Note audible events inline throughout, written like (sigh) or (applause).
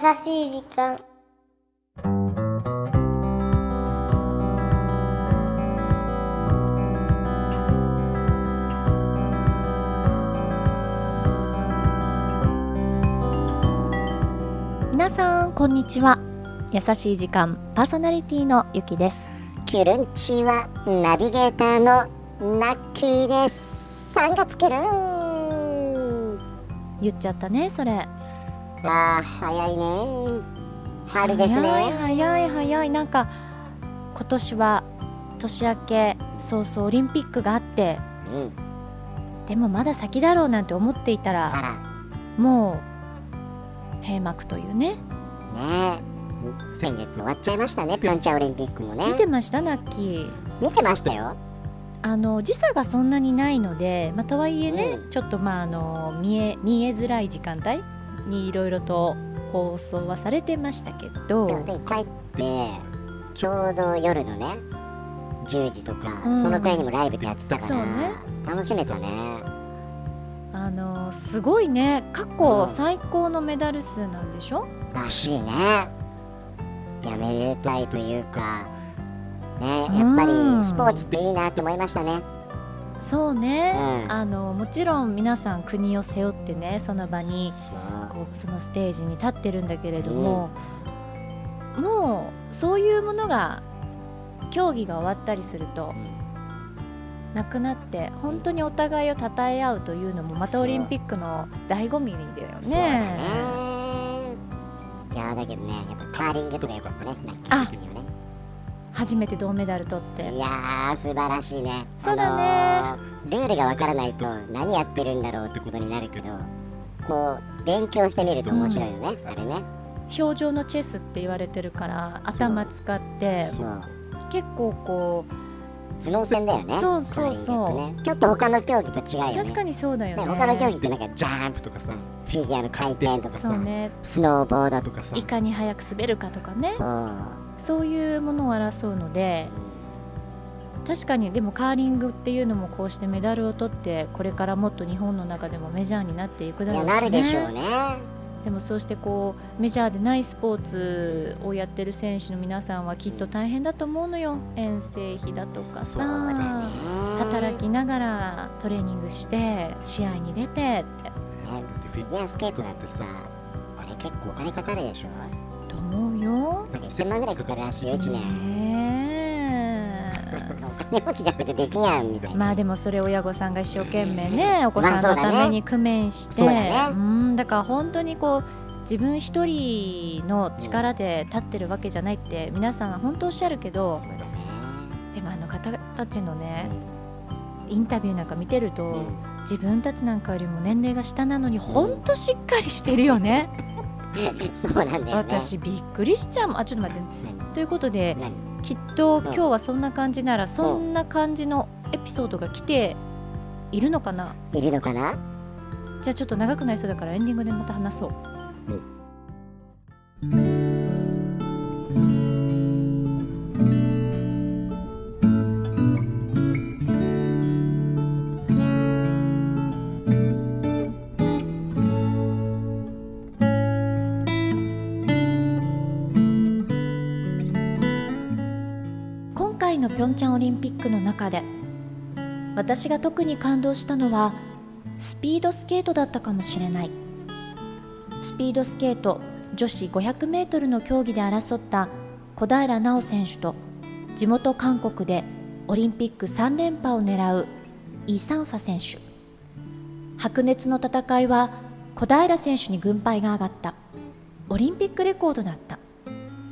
しい時間。皆さんこんにちは。優しい時間パーソナリティのゆきです。キュルンチはナビゲーターのナッキーです。3月キュルン。言っちゃったねそれあー早いね。春ですね。早い早い。早いなんか今年は年明け早々オリンピックがあってうん。でもまだ先だろうなんて思っていたあら。らもう閉幕というね。ね。え先月終わっちゃいましたねピョンチャンオリンピックもね。見てました？ナッキー。見てましたよ。あの時差がそんなにないので、まあ、とはいえね、うん。ちょっとまああの見え見えづらい時間帯にいろいろと放送はされてましたけど。でもで帰ってちょうど夜のね10時とか、うん。そのくらいにもライブでやってたからそうね。楽しめたね。あのすごいね。過去最高のメダル数なんでしょ？らしいね。いやめでたいというかねやっぱうん。りスポーツっていいなって思いましたねそうね、うん。あのもちろん皆さん国を背負ってねその場にこうそのステージに立ってるんだけれども、もうそういうものが競技が終わったりするとなくなって本当にお互いを称え合うというのもまたオリンピックの醍醐味だよね。ね。いやだけどねやっぱカーリングとかよかったね。ラッキー的に。はね初めて銅メダル取って。いやー素晴らしいね。そうだね。あのールールがわからないと何やってるんだろうってことになるけどこう勉強してみると面白いよね、あれね。表情のチェスって言われてるから頭使って結構こ頭脳戦だよねそうそうそう。ちょっと他の競技と違うよね。う確かにそうだよね。ね他の競技ってなんかジャンプとかさフィギュアの回転とかさ、スノーボードとかさ。いかに速く滑るかとかね。そうそういうものを争うので確かにでもカーリングっていうのもこうしてメダルを取ってこれからもっと日本の中でもメジャーになっていくだいろうし、ね、やなるでしょうね。でもそうしてこうメジャーでないスポーツをやってる選手の皆さんはきっと大変だと思うのよ。遠征費だとかそうだよね。さ働きながらトレーニングして試合に出てって。フィギュアスケートだってさあれ結構お金かかるでしょと思うよ。なんか1000万ぐらいかかるらしいよ1年、ね。お金持ちじゃなくてできやんみたいな。えまあでもそれ親御さんが一生懸命ねお子さんのために工面して、だね。うん。だから本当にこう自分一人の力で立ってるわけじゃないって皆さん本当おっしゃるけどでもあの方たちのねインタビューなんか見てると、うん。自分たちなんかよりも年齢が下なのに本当しっかりしてるよね。(laughs) そうなんだよね。私びっくりしちゃう。あちょっと待って。何？ということで何？きっとうん。今日はそんな感じならそんな感じのエピソードが来ているのかな？いるのかな？じゃあちょっと長くなりそうだからエンディングでまた話そう。今回のピョンチャンオリンピックの中で私が特に感動したのはスピードスケートだったかもしれない。スピードスケート女子 500m の競技で争った小平奈緒選手と地元韓国でオリンピック3連覇を狙うイ・サンファ選手。白熱の戦いは小平選手に軍配が上がった。オリンピックレコードだった。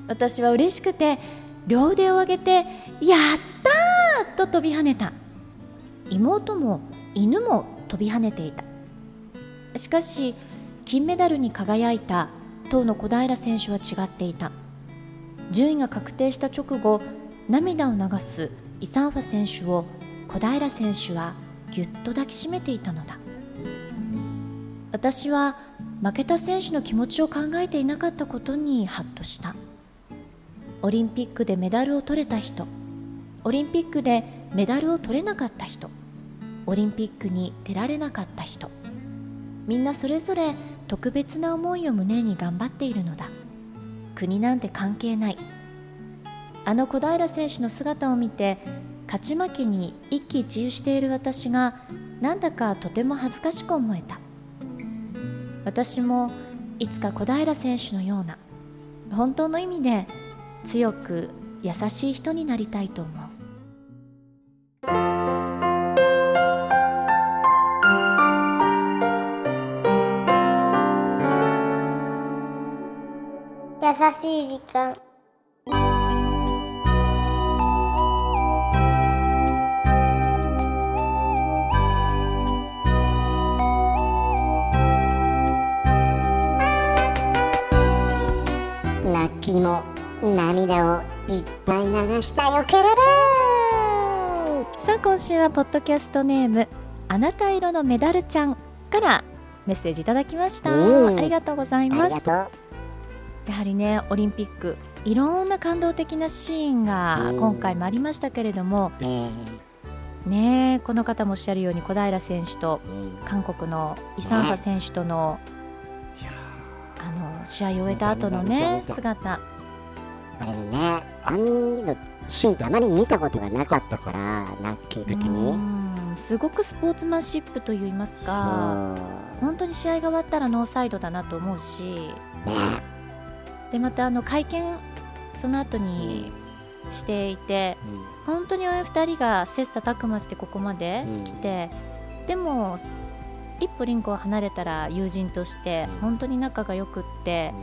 私は嬉しくて両腕を上げて「やったー!」と飛び跳ねた。妹も犬も飛び跳ねていた。しかし金メダルに輝いた当の小平選手は違っていた。順位が確定した直後涙を流すイサンファ選手を小平選手はぎゅっと抱きしめていたのだ。私は負けた選手の気持ちを考えていなかったことにハッとした。オリンピックでメダルを取れた人。オリンピックでメダルを取れなかった人。オリンピックに出られなかった人。みんなそれぞれ特別な思いを胸に頑張っているのだ。国なんて関係ない。あの小平選手の姿を見て勝ち負けに一喜一憂している私がなんだかとても恥ずかしく思えた。私もいつか小平選手のような本当の意味で強く優しい人になりたいと思う。優しい時間。ラッキーも涙をいっぱい流したよケルルさあ今週はポッドキャストネームあなた色のメダルちゃんからメッセージいただきました。うんありがとうございあますやはりねオリンピックいろんな感動的なシーンがうん。今回もありましたけれども、うねねこの方もおっしゃるように小平選手と韓国のイ・サンファ選手とのあの試合を終えた後のね姿あれねあんのシーンってあまり見たことがなかったからラッキー的に。うんすごくスポーツマンシップといいますかそ本当に試合が終わったらノーサイドだなと思うし。うね。でまたあの会見その後にしていて本当に親2人が切磋琢磨してここまで来て、でも一歩リンクを離れたら友人としてうん。本当に仲が良くって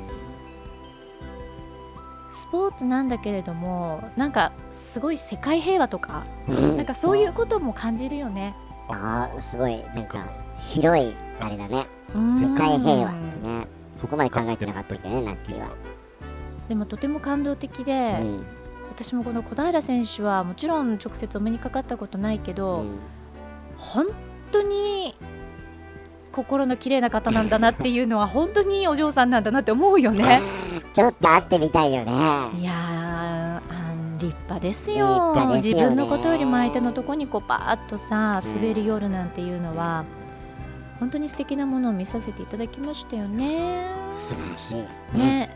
スポーツなんだけれどもなんかすごい世界平和とかうん。なんかそういうことも感じるよね。ああすごいなんか広いあれだね。世世界平和ってね。そこまで考えてなかったけどねラッキーは、でもとても感動的で、うん。私もこの小平選手はもちろん直接お目にかかったことないけど、うん。本当に心の綺麗な方なんだなっていうのは本当にお嬢さんなんだなって思うよね。(laughs) ちょっと会ってみたいよね。いや立派です立よね。自分のことよりも相手のとこにこうバーッとさうん。滑り寄るなんていうのは、本当に素敵なものを見させていただきましたよね。素晴らしい、ね、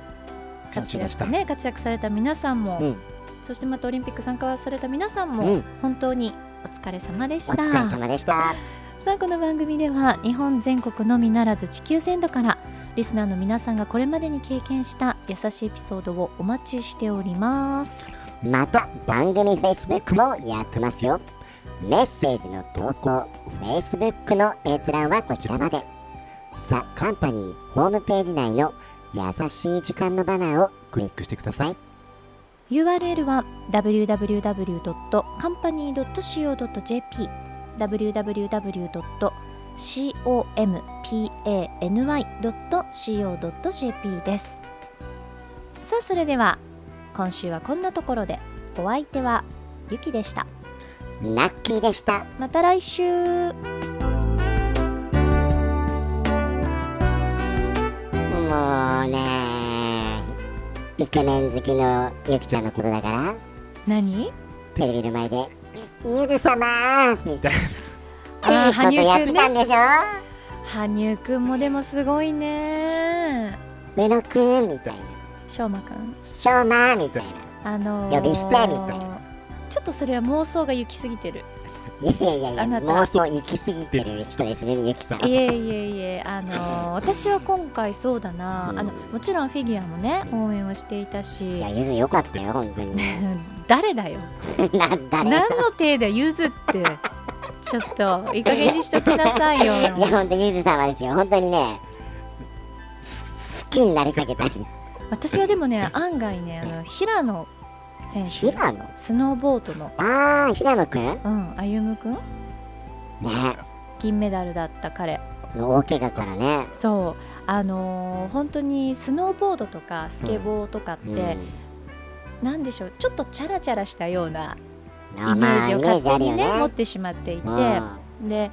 そう活しました。躍ね活躍された皆さんも、うん。そしてまたオリンピック参加された皆さんも、うん。本当にお疲れ様でした。お疲れ様でしたさあこの番組では日本全国のみならず地球全土からリスナーの皆さんがこれまでに経験した優しいエピソードをお待ちしております。また番組 Facebook もやってますよ。メッセージの投稿 Facebook の閲覧はこちらまで。ザ・カンパニーホームページ内の優しい時間のバナーをクリックしてください。URL は www.company.co.jp www.company.co.jp です。さあそれでは今週はこんなところでお相手はゆきでした。ラッキーでした。また来週。もうねイケメン好きのゆきちゃんのことだから。何？テレビの前で「ゆず様!」みたいあなーことやってたんでしょ？羽生くんもでもすごいね。宇野くんみたいな。しょうまくんしょうまみたいな。あのー呼び捨てみたいな。ちょっとそれは妄想が行き過ぎてるいやいやいやあなた。妄想行き過ぎてる人ですねゆきさん。いえいえいえあのー (laughs) 私は今回そうだな、うん。あのもちろんフィギュアもね応援をしていたし。いやゆずよかったよ本当に。(laughs) 誰だよ。(laughs) な誰何の手でゆずってちょっといい加減にしときなさいよ。いや本当ゆず様ですよ。本当にねす好きになりかけた私はでもね案外ねあの平野選手平野？スノーボードのああ平野くん？ねうん歩夢君銀メダルだった彼。大怪我からね。そう。あのー本当にスノーボードとかスケボーとかって、なんでしょう？ちょっとチャラチャラしたようなイメージを勝手にね持ってしまっていて、で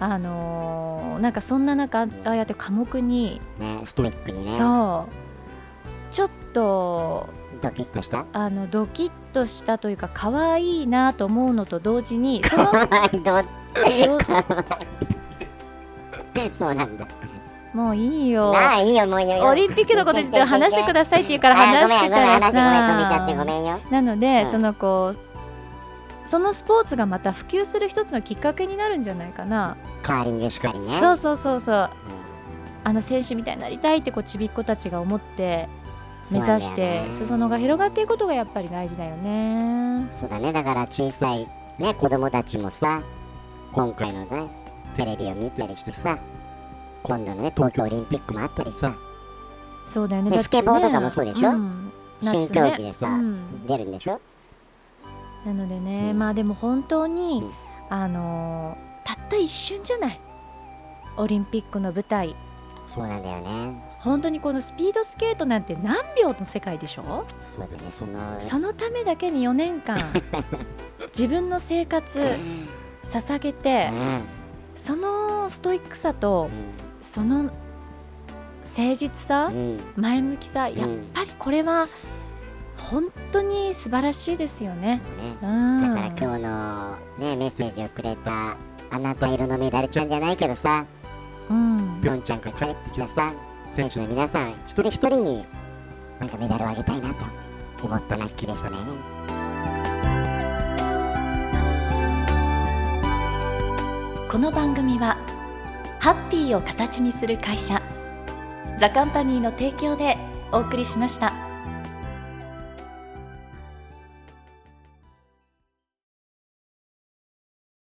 あのーなんかそんな中ああやって寡黙に、ねストイックにね。そう。ちょっとドキッとした？あのドキッとしたというか可愛いなと思うのと同時に (laughs) その (laughs) そうなんだ。もういいよ。なあいいよもういいよ。オリンピックのことについて話してくださいって言うから話してたらさなので、うんそのこうそのスポーツがまた普及する一つのきっかけになるんじゃないかな、カーリングしかりね。そうそうそうそう。うん。あの選手みたいになりたいってこうちびっ子たちが思って目指して裾野が広がっていくことがやっぱり大事だよね。そうだね。だから小さいね子供たちもさ今回のねテレビを見たりしてさ今度のね東京オリンピックもあったりさ。そうだよね。でだってスケボーとかもそうでしょ？ん。新競技でさ、うん。出るんでしょ？なのでね、うん。まあでも本当に、うん。あのーたった一瞬じゃない？オリンピックの舞台そうなんだよね。本当にこのスピードスケートなんて何秒の世界でしょ？そうだねそのそのためだけに4年間 (laughs) 自分の生活捧げてうんそのストイックさとその誠実さうん前向きさんやっぱりこれは本当に素晴らしいですよね。ね。うん。だから今日のねメッセージをくれたあなた色のメダルちゃんじゃないけどさうんぴょんちゃんから帰ってきたさ選手の皆さん一人一人になんかメダルをあげたいなと思ったラッキーでしたねこの番組はハッピーを形にする会社ザカンパニーの提供でお送りしました。